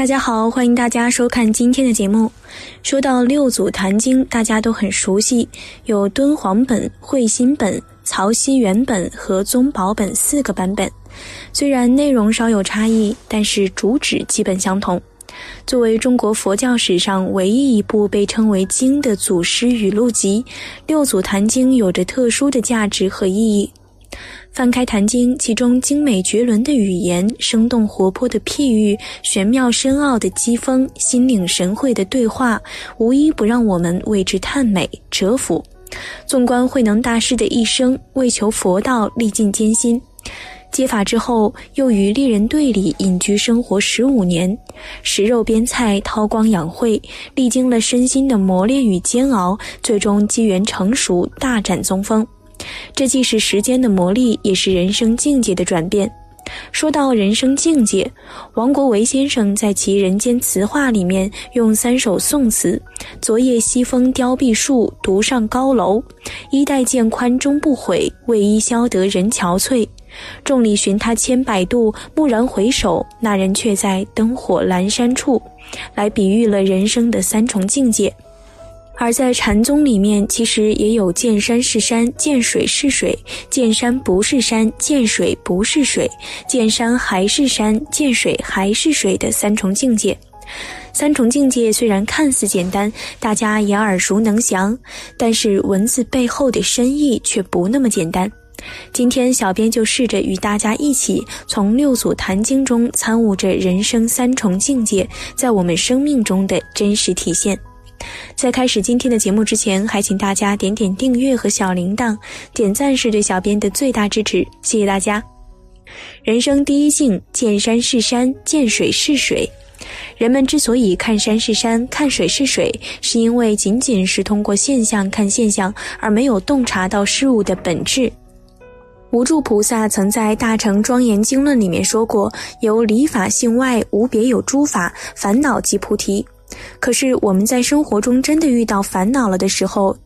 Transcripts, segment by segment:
大家好，欢迎大家收看今天的节目。说到六祖坛经，大家都很熟悉，有敦煌本、慧心本、曹溪原本和宗宝本四个版本。虽然内容稍有差异，但是主旨基本相同。作为中国佛教史上唯一一部被称为经的祖师语录集，《六祖坛经》有着特殊的价值和意义。翻开《坛经》，其中精美绝伦的语言、生动活泼的譬喻、玄妙深奥的机锋、心领神会的对话，无一不让我们为之叹美折服。纵观慧能大师的一生，为求佛道历尽艰辛，接法之后又于猎人队里隐居生活十五年，食肉边菜，韬光养晦，历经了身心的磨练与煎熬，最终机缘成熟，大展宗风。这既是时间的磨砺，也是人生境界的转变。说到人生境界，王国维先生在其《人间词话》里面用三首宋词：“昨夜西风凋碧树，独上高楼。衣带渐宽终不悔，为伊消得人憔悴。众里寻他千百度，蓦然回首，那人却在灯火阑珊处。”来比喻了人生的三重境界。而在禅宗里面，其实也有见山是山，见水是水；见山不是山，见水不是水；见山还是山，见水还是水的三重境界。三重境界虽然看似简单，大家也耳熟能详，但是文字背后的深意却不那么简单。今天，小编就试着与大家一起从六祖坛经中参悟着人生三重境界在我们生命中的真实体现。在开始今天的节目之前，还请大家点点订阅和小铃铛，点赞是对小编的最大支持，谢谢大家。人生第一境，见山是山，见水是水。人们之所以看山是山，看水是水，是因为仅仅是通过现象看现象，而没有洞察到事物的本质。无著菩萨曾在《大乘庄严经论》里面说过：“由理法性外，无别有诸法，烦恼即菩提。”可是我们在生活中真的遇到烦恼了的时候，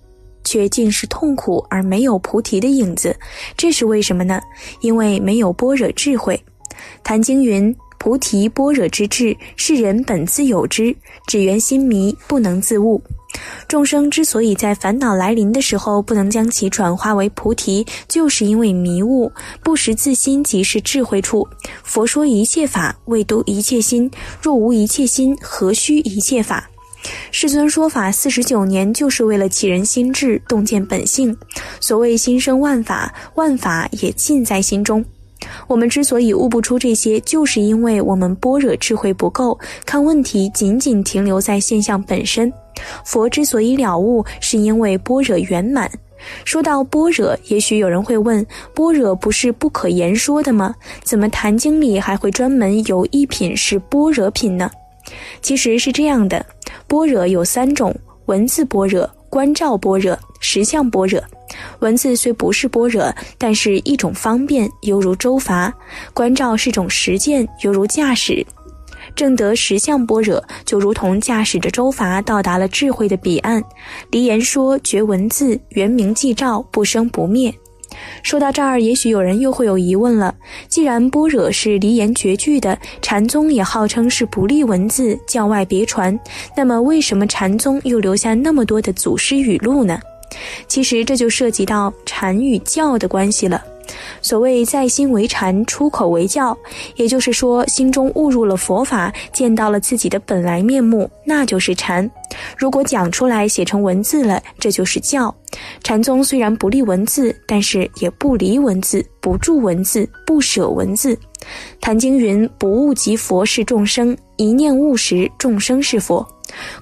却尽是痛苦而没有菩提的影子，这是为什么呢？因为没有般若智慧。谭经云：“菩提般若之智，是人本自有之，只缘心迷，不能自悟。”众生之所以在烦恼来临的时候不能将其转化为菩提，就是因为迷雾。不识自心即是智慧处。佛说一切法，为度一切心。若无一切心，何须一切法？世尊说法四十九年，就是为了启人心智，洞见本性。所谓心生万法，万法也尽在心中。我们之所以悟不出这些，就是因为我们般若智慧不够，看问题仅仅停留在现象本身。佛之所以了悟，是因为般若圆满。说到般若，也许有人会问：般若不是不可言说的吗？怎么《坛经》里还会专门有一品是般若品呢？其实是这样的，般若有三种：文字般若、观照般若、实相般若。文字虽不是般若，但是一种方便，犹如舟筏；观照是种实践，犹如驾驶。正得实相般若，就如同驾驶着舟筏到达了智慧的彼岸。离言说绝文字，原名寂照，不生不灭。说到这儿，也许有人又会有疑问了：既然般若是离言绝句的，禅宗也号称是不立文字，教外别传，那么为什么禅宗又留下那么多的祖师语录呢？其实这就涉及到禅与教的关系了。所谓在心为禅，出口为教，也就是说，心中悟入了佛法，见到了自己的本来面目，那就是禅。如果讲出来写成文字了，这就是教。禅宗虽然不立文字，但是也不离文字，不著文字，不舍文字。坛经云：“不悟即佛是众生，一念悟时，众生是佛。”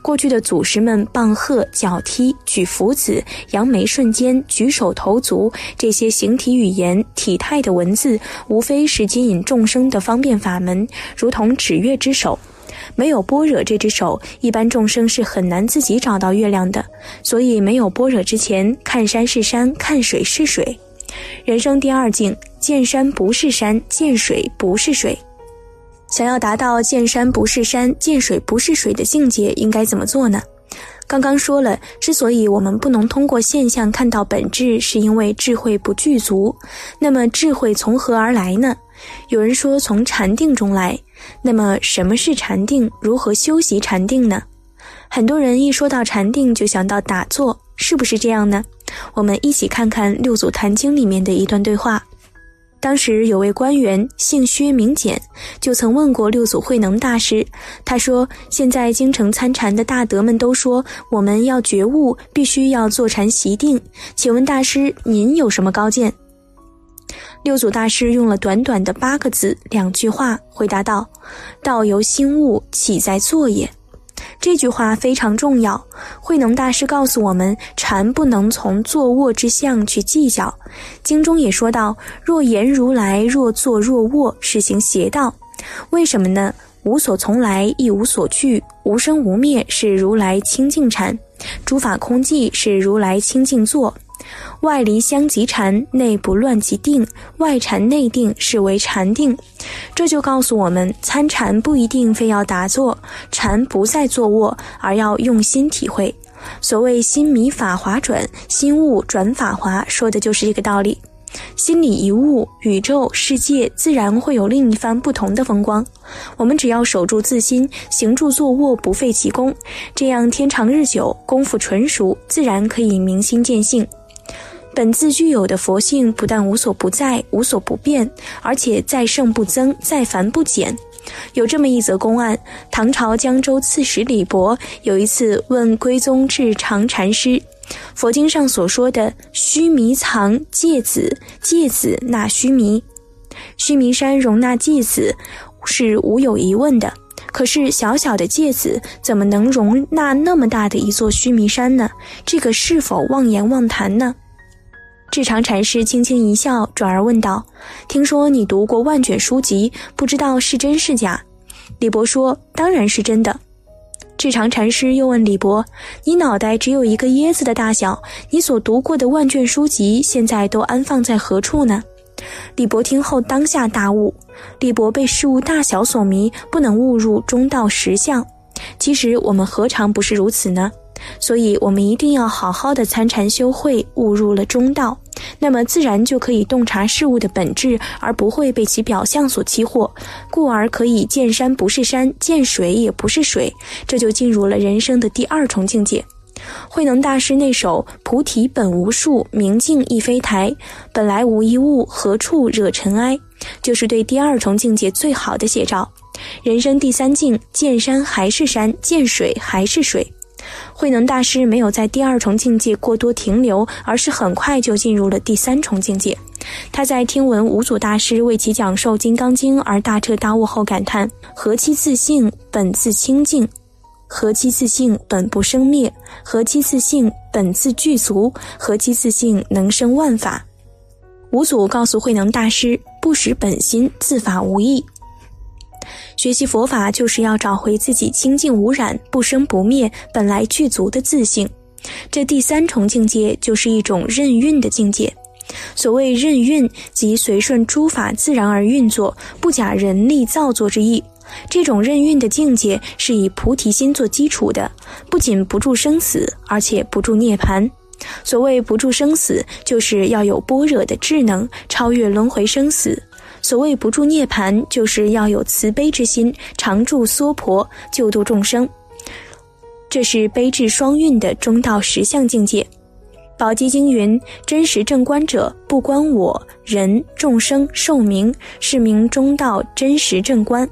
过去的祖师们棒喝、脚踢、举斧子、扬眉瞬间、举手投足，这些形体语言、体态的文字，无非是接引众生的方便法门，如同指月之手。没有般若这只手，一般众生是很难自己找到月亮的。所以，没有般若之前，看山是山，看水是水。人生第二境，见山不是山，见水不是水。想要达到见山不是山，见水不是水的境界，应该怎么做呢？刚刚说了，之所以我们不能通过现象看到本质，是因为智慧不具足。那么智慧从何而来呢？有人说从禅定中来。那么，什么是禅定？如何修习禅定呢？很多人一说到禅定，就想到打坐，是不是这样呢？我们一起看看《六祖坛经》里面的一段对话。当时有位官员姓薛名简，就曾问过六祖慧能大师。他说：“现在京城参禅的大德们都说，我们要觉悟，必须要坐禅习定。请问大师，您有什么高见？”六祖大师用了短短的八个字、两句话回答道：“道由心悟，岂在坐也。”这句话非常重要。慧能大师告诉我们，禅不能从坐卧之相去计较。经中也说到：“若言如来，若坐若卧，是行邪道。”为什么呢？无所从来，亦无所去，无生无灭是如来清净禅；诸法空寂是如来清净坐。外离相即禅，内不乱即定。外禅内定，是为禅定。这就告诉我们，参禅不一定非要打坐，禅不在坐卧，而要用心体会。所谓心迷法华转，心悟转法华，说的就是这个道理。心里一悟，宇宙世界自然会有另一番不同的风光。我们只要守住自心，行住坐卧不废其功，这样天长日久，功夫纯熟，自然可以明心见性。本自具有的佛性，不但无所不在、无所不变，而且再胜不增，再繁不减。有这么一则公案：唐朝江州刺史李博有一次问归宗智常禅师，佛经上所说的“须弥藏芥子，芥子纳须弥”，须弥山容纳芥子是无有疑问的。可是小小的芥子怎么能容纳那么大的一座须弥山呢？这个是否妄言妄谈呢？智常禅师轻轻一笑，转而问道：“听说你读过万卷书籍，不知道是真是假？”李博说：“当然是真的。”智常禅师又问李博：“你脑袋只有一个椰子的大小，你所读过的万卷书籍现在都安放在何处呢？”李博听后当下大悟：李博被事物大小所迷，不能误入中道实相。其实我们何尝不是如此呢？所以，我们一定要好好的参禅修慧，悟入了中道，那么自然就可以洞察事物的本质，而不会被其表象所欺惑，故而可以见山不是山，见水也不是水，这就进入了人生的第二重境界。慧能大师那首“菩提本无树，明镜亦非台，本来无一物，何处惹尘埃”，就是对第二重境界最好的写照。人生第三境，见山还是山，见水还是水。慧能大师没有在第二重境界过多停留，而是很快就进入了第三重境界。他在听闻五祖大师为其讲授《金刚经》而大彻大悟后，感叹：“何其自性本自清净，何其自性本不生灭，何其自性本自具足，何其自性能生万法。”五祖告诉慧能大师：“不识本心，自法无益。”学习佛法就是要找回自己清净无染、不生不灭、本来具足的自性。这第三重境界就是一种任运的境界。所谓任运，即随顺诸法自然而运作，不假人力造作之意。这种任运的境界是以菩提心做基础的，不仅不住生死，而且不住涅槃。所谓不住生死，就是要有般若的智能，超越轮回生死。所谓不住涅盘，就是要有慈悲之心，常住娑婆，救度众生。这是悲智双运的中道实相境界。宝积经云：“真实正观者，不观我人众生寿名，是名中道真实正观。”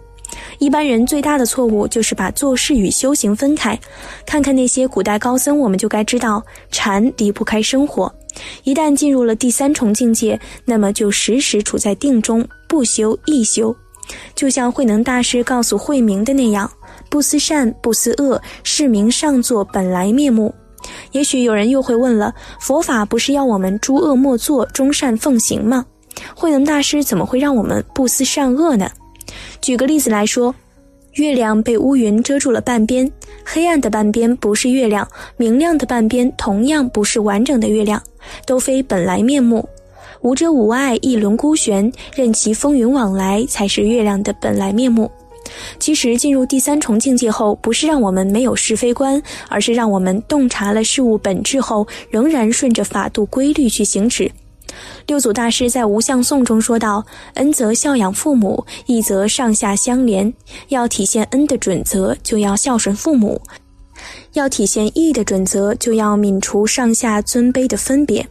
一般人最大的错误就是把做事与修行分开。看看那些古代高僧，我们就该知道，禅离不开生活。一旦进入了第三重境界，那么就时时处在定中，不修亦修。就像慧能大师告诉慧明的那样：“不思善，不思恶，是名上座本来面目。”也许有人又会问了：佛法不是要我们诸恶莫作，众善奉行吗？慧能大师怎么会让我们不思善恶呢？举个例子来说。月亮被乌云遮住了半边，黑暗的半边不是月亮，明亮的半边同样不是完整的月亮，都非本来面目。无遮无碍，一轮孤悬，任其风云往来，才是月亮的本来面目。其实进入第三重境界后，不是让我们没有是非观，而是让我们洞察了事物本质后，仍然顺着法度规律去行止。六祖大师在《无相颂》中说道：“恩则孝养父母，义则上下相连。要体现恩的准则，就要孝顺父母；要体现义的准则，就要泯除上下尊卑的分别。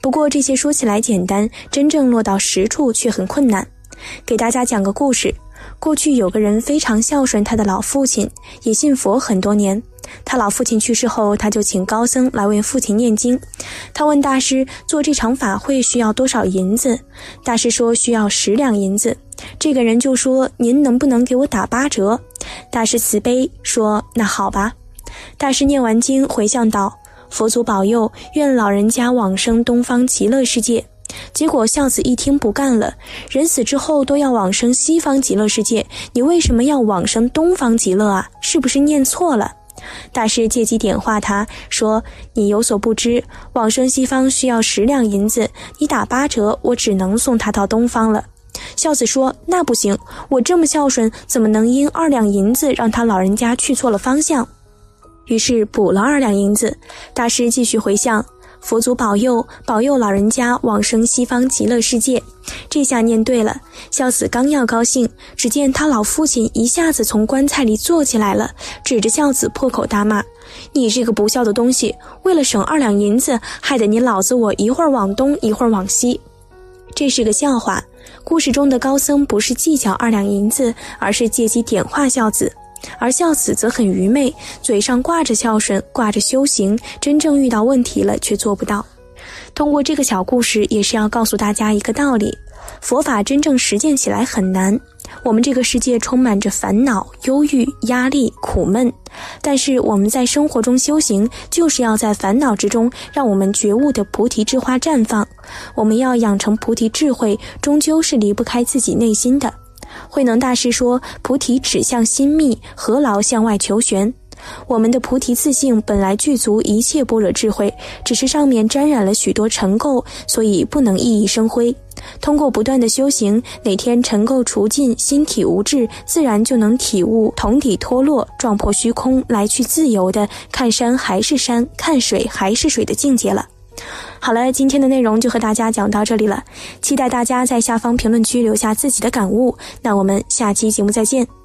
不过这些说起来简单，真正落到实处却很困难。给大家讲个故事：过去有个人非常孝顺他的老父亲，也信佛很多年。他老父亲去世后，他就请高僧来为父亲念经。他问大师做这场法会需要多少银子？大师说需要十两银子。这个人就说：“您能不能给我打八折？”大师慈悲说：“那好吧。”大师念完经回向道：“佛祖保佑，愿老人家往生东方极乐世界。”结果孝子一听不干了：“人死之后都要往生西方极乐世界，你为什么要往生东方极乐啊？是不是念错了？”大师借机点化他说：“你有所不知，往生西方需要十两银子，你打八折，我只能送他到东方了。”孝子说：“那不行，我这么孝顺，怎么能因二两银子让他老人家去错了方向？”于是补了二两银子。大师继续回向。佛祖保佑，保佑老人家往生西方极乐世界。这下念对了，孝子刚要高兴，只见他老父亲一下子从棺材里坐起来了，指着孝子破口大骂：“你这个不孝的东西！为了省二两银子，害得你老子我一会儿往东，一会儿往西。”这是个笑话。故事中的高僧不是计较二两银子，而是借机点化孝子。而孝子则很愚昧，嘴上挂着孝顺，挂着修行，真正遇到问题了却做不到。通过这个小故事，也是要告诉大家一个道理：佛法真正实践起来很难。我们这个世界充满着烦恼、忧郁、压力、苦闷，但是我们在生活中修行，就是要在烦恼之中，让我们觉悟的菩提之花绽放。我们要养成菩提智慧，终究是离不开自己内心的。慧能大师说：“菩提指向心密，何劳向外求玄？”我们的菩提自性本来具足一切般若智慧，只是上面沾染了许多尘垢，所以不能熠熠生辉。通过不断的修行，哪天尘垢除尽，心体无滞，自然就能体悟桶底脱落，撞破虚空，来去自由的看山还是山，看水还是水的境界了。好了，今天的内容就和大家讲到这里了，期待大家在下方评论区留下自己的感悟。那我们下期节目再见。